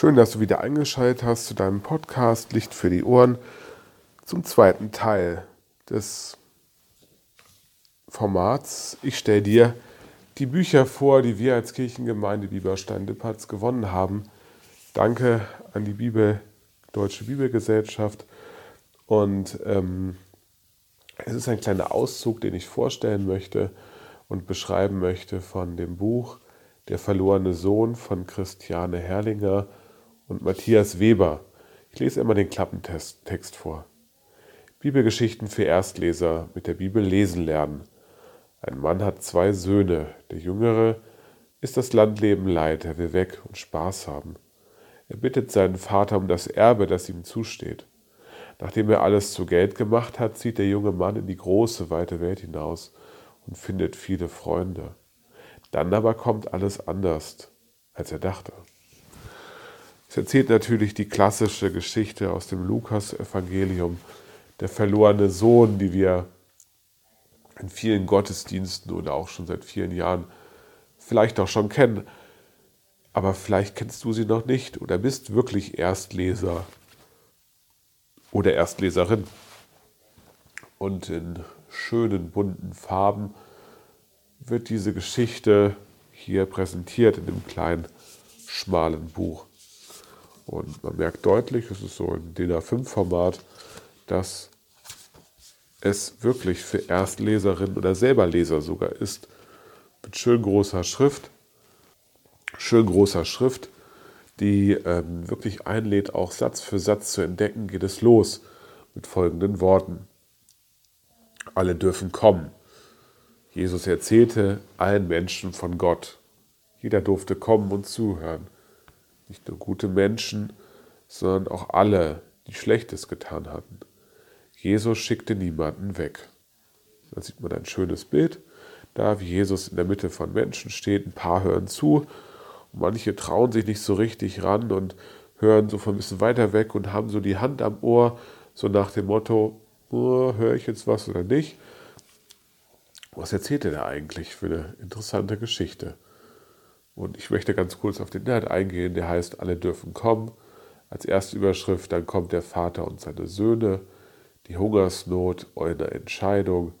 Schön, dass du wieder eingeschaltet hast zu deinem Podcast Licht für die Ohren zum zweiten Teil des Formats. Ich stelle dir die Bücher vor, die wir als Kirchengemeinde Bieberstein-Lippatz gewonnen haben. Danke an die Bibel, Deutsche Bibelgesellschaft. Und ähm, es ist ein kleiner Auszug, den ich vorstellen möchte und beschreiben möchte von dem Buch Der verlorene Sohn von Christiane Herrlinger und Matthias Weber. Ich lese immer den Klappentext vor. Bibelgeschichten für Erstleser mit der Bibel lesen lernen. Ein Mann hat zwei Söhne. Der Jüngere ist das Landleben leid, er will weg und Spaß haben. Er bittet seinen Vater um das Erbe, das ihm zusteht. Nachdem er alles zu Geld gemacht hat, zieht der junge Mann in die große, weite Welt hinaus und findet viele Freunde. Dann aber kommt alles anders, als er dachte. Es erzählt natürlich die klassische Geschichte aus dem Lukas-Evangelium, der verlorene Sohn, die wir in vielen Gottesdiensten oder auch schon seit vielen Jahren vielleicht auch schon kennen. Aber vielleicht kennst du sie noch nicht oder bist wirklich Erstleser oder Erstleserin. Und in schönen bunten Farben wird diese Geschichte hier präsentiert in dem kleinen, schmalen Buch. Und man merkt deutlich, es ist so ein DIN A5-Format, dass es wirklich für Erstleserinnen oder selber Leser sogar ist. Mit schön großer Schrift. Schön großer Schrift, die ähm, wirklich einlädt, auch Satz für Satz zu entdecken, geht es los mit folgenden Worten. Alle dürfen kommen. Jesus erzählte allen Menschen von Gott. Jeder durfte kommen und zuhören. Nicht nur gute Menschen, sondern auch alle, die Schlechtes getan hatten. Jesus schickte niemanden weg. Da sieht man ein schönes Bild, da wie Jesus in der Mitte von Menschen steht, ein paar hören zu, manche trauen sich nicht so richtig ran und hören so von ein bisschen weiter weg und haben so die Hand am Ohr, so nach dem Motto, oh, höre ich jetzt was oder nicht? Was erzählt er da eigentlich für eine interessante Geschichte? Und ich möchte ganz kurz auf den Inhalt eingehen, der heißt, alle dürfen kommen. Als erste Überschrift, dann kommt der Vater und seine Söhne, die Hungersnot, eure Entscheidung,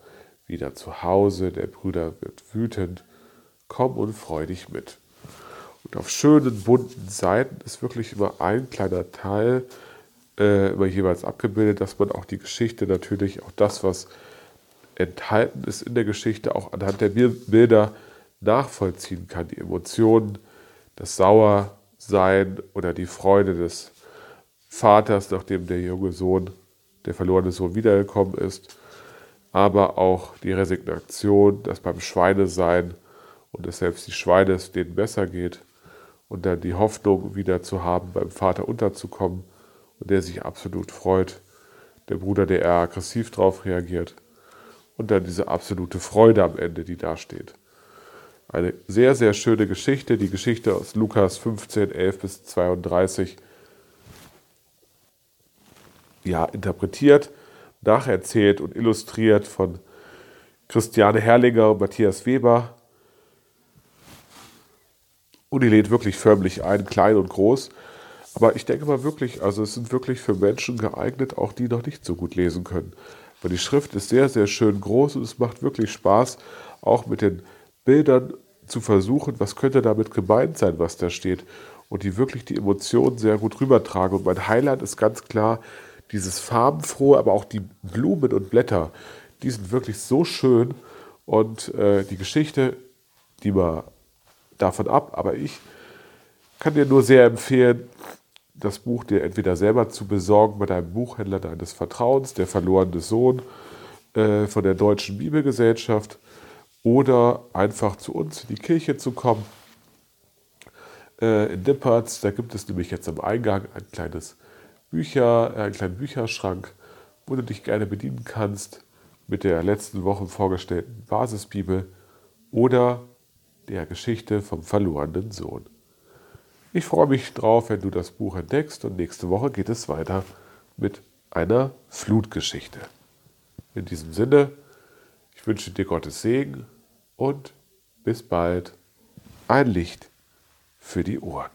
wieder zu Hause, der Brüder wird wütend, komm und freu dich mit. Und auf schönen bunten Seiten ist wirklich immer ein kleiner Teil äh, immer jeweils abgebildet, dass man auch die Geschichte natürlich, auch das, was enthalten ist in der Geschichte, auch anhand der Bilder nachvollziehen kann. Die Emotionen, das Sauersein oder die Freude des Vaters, nachdem der junge Sohn, der verlorene Sohn wiedergekommen ist, aber auch die Resignation, das beim Schweinesein und dass selbst die Schweine es denen besser geht und dann die Hoffnung wieder zu haben, beim Vater unterzukommen und der sich absolut freut, der Bruder, der eher aggressiv darauf reagiert und dann diese absolute Freude am Ende, die da steht. Eine sehr, sehr schöne Geschichte, die Geschichte aus Lukas 15, 11 bis 32, ja, interpretiert, nacherzählt und illustriert von Christiane Herrlinger und Matthias Weber. Und die lädt wirklich förmlich ein, klein und groß. Aber ich denke mal wirklich, also es sind wirklich für Menschen geeignet, auch die noch nicht so gut lesen können. Weil die Schrift ist sehr, sehr schön groß und es macht wirklich Spaß, auch mit den Bildern zu versuchen, was könnte damit gemeint sein, was da steht. Und die wirklich die Emotionen sehr gut rübertragen. Und mein Highlight ist ganz klar dieses farbenfrohe, aber auch die Blumen und Blätter, die sind wirklich so schön. Und äh, die Geschichte, die war davon ab, aber ich kann dir nur sehr empfehlen, das Buch dir entweder selber zu besorgen bei deinem Buchhändler deines Vertrauens, der verlorene Sohn äh, von der Deutschen Bibelgesellschaft, oder einfach zu uns in die Kirche zu kommen. Äh, in Dippertz, da gibt es nämlich jetzt am Eingang ein kleines Bücher, einen kleinen Bücherschrank, wo du dich gerne bedienen kannst mit der letzten Woche vorgestellten Basisbibel oder der Geschichte vom verlorenen Sohn. Ich freue mich drauf, wenn du das Buch entdeckst und nächste Woche geht es weiter mit einer Flutgeschichte. In diesem Sinne, ich wünsche dir Gottes Segen und bis bald. Ein Licht für die Ohren.